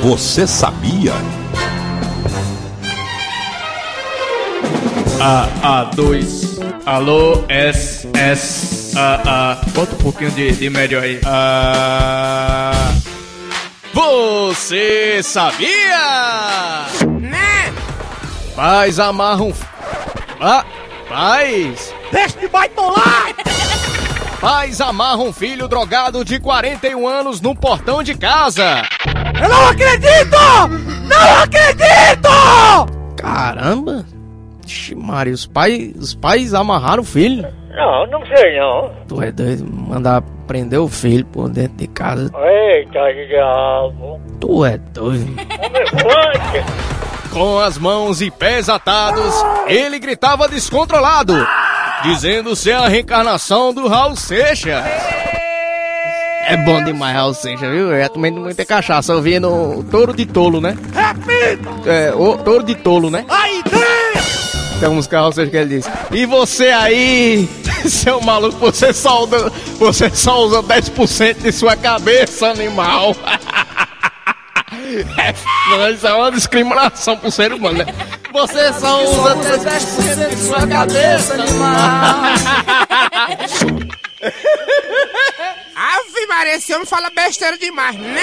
Você sabia? A, A, 2. Alô, S, S, A, A. Bota um pouquinho de, de médio aí. A. Você sabia? Né? Pais amarram. Ah, pais. Deixa de baitolar! Pais amarram um filho drogado de 41 anos no portão de casa. Eu não acredito! Não acredito! Caramba! Ixi, Maria, os pais, os pais amarraram o filho. Não, não sei não. Tu é doido, mandar prender o filho por dentro de casa. Eita, diabo. Tu é doido. Forte. Com as mãos e pés atados, ele gritava descontrolado, dizendo ser a reencarnação do Raul Seixas. É bom demais, Seixas, viu? Eu já tomei muita cachaça ouvindo o Touro de Tolo, né? Repita! É, o Touro de Tolo, né? Aí dentro! Tem uma música Seixas que ele diz: E você aí, seu maluco, você só, usa, você só usa 10% de sua cabeça, animal. É, isso é uma discriminação pro ser humano, né? Você só usa 10% de sua cabeça, animal. Maria, esse homem fala besteira demais, né?